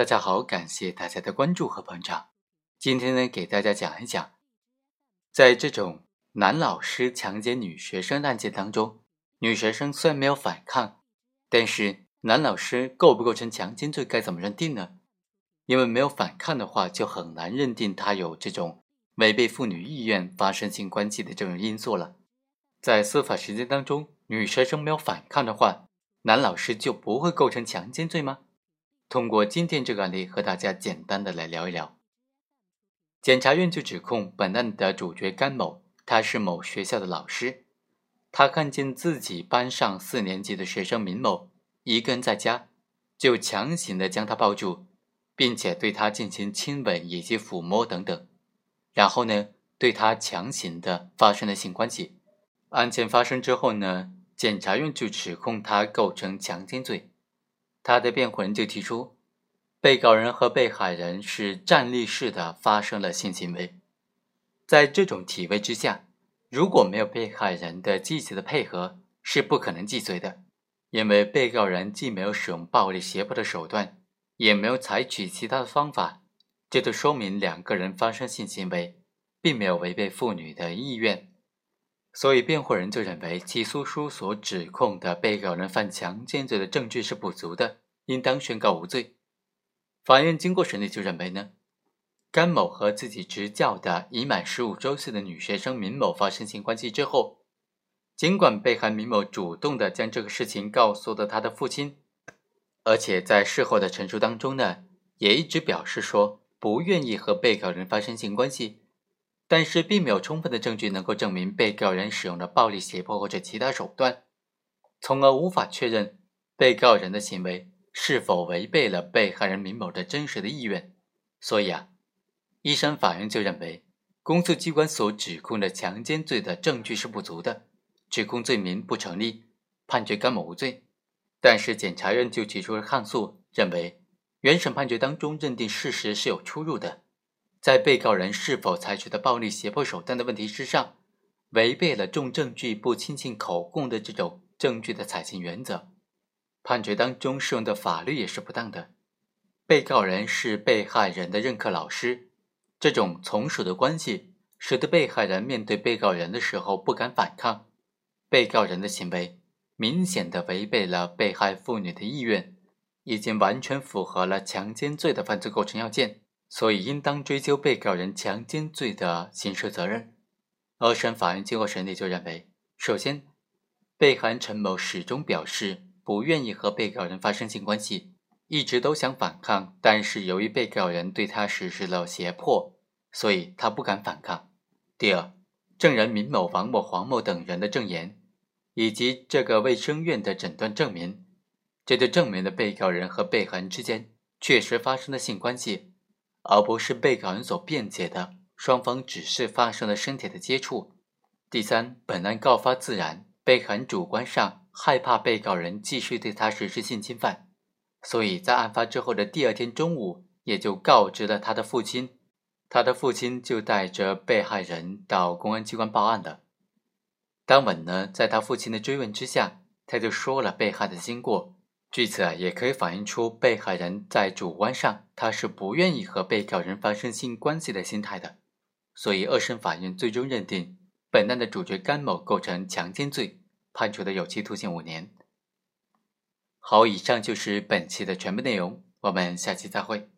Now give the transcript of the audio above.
大家好，感谢大家的关注和捧场。今天呢，给大家讲一讲，在这种男老师强奸女学生案件当中，女学生虽然没有反抗，但是男老师构不构成强奸罪，该怎么认定呢？因为没有反抗的话，就很难认定他有这种违背妇女意愿发生性关系的这种因素了。在司法实践当中，女学生没有反抗的话，男老师就不会构成强奸罪吗？通过今天这个案例，和大家简单的来聊一聊。检察院就指控本案的主角甘某，他是某学校的老师，他看见自己班上四年级的学生明某一个人在家，就强行的将他抱住，并且对他进行亲吻以及抚摸等等，然后呢，对他强行的发生了性关系。案件发生之后呢，检察院就指控他构成强奸罪。他的辩护人就提出，被告人和被害人是站立式的发生了性行为，在这种体位之下，如果没有被害人的积极的配合，是不可能既遂的，因为被告人既没有使用暴力胁迫的手段，也没有采取其他的方法，这就说明两个人发生性行为，并没有违背妇女的意愿。所以，辩护人就认为起诉书所指控的被告人犯强奸罪的证据是不足的，应当宣告无罪。法院经过审理就认为呢，甘某和自己执教的已满十五周岁的女学生闵某发生性关系之后，尽管被害闵某主动的将这个事情告诉了他的父亲，而且在事后的陈述当中呢，也一直表示说不愿意和被告人发生性关系。但是并没有充分的证据能够证明被告人使用了暴力胁迫或者其他手段，从而无法确认被告人的行为是否违背了被害人明某的真实的意愿。所以啊，一审法院就认为公诉机关所指控的强奸罪的证据是不足的，指控罪名不成立，判决甘某无罪。但是检察院就提出了抗诉，认为原审判决当中认定事实是有出入的。在被告人是否采取的暴力胁迫手段的问题之上，违背了重证据不轻信口供的这种证据的采信原则，判决当中适用的法律也是不当的。被告人是被害人的任课老师，这种从属的关系使得被害人面对被告人的时候不敢反抗，被告人的行为明显的违背了被害妇女的意愿，已经完全符合了强奸罪的犯罪构成要件。所以，应当追究被告人强奸罪的刑事责任。二审法院经过审理就认为，首先，被害人陈某始终表示不愿意和被告人发生性关系，一直都想反抗，但是由于被告人对他实施了胁迫，所以他不敢反抗。第二，证人闵某、王某、黄某等人的证言，以及这个卫生院的诊断证明，这就证明了被告人和被害人之间确实发生了性关系。而不是被告人所辩解的，双方只是发生了身体的接触。第三，本案告发自然，被害人主观上害怕被告人继续对他实施性侵犯，所以在案发之后的第二天中午，也就告知了他的父亲，他的父亲就带着被害人到公安机关报案了。当晚呢，在他父亲的追问之下，他就说了被害的经过。据此啊，也可以反映出被害人在主观上他是不愿意和被告人发生性关系的心态的，所以二审法院最终认定本案的主角甘某构成强奸罪，判处的有期徒刑五年。好，以上就是本期的全部内容，我们下期再会。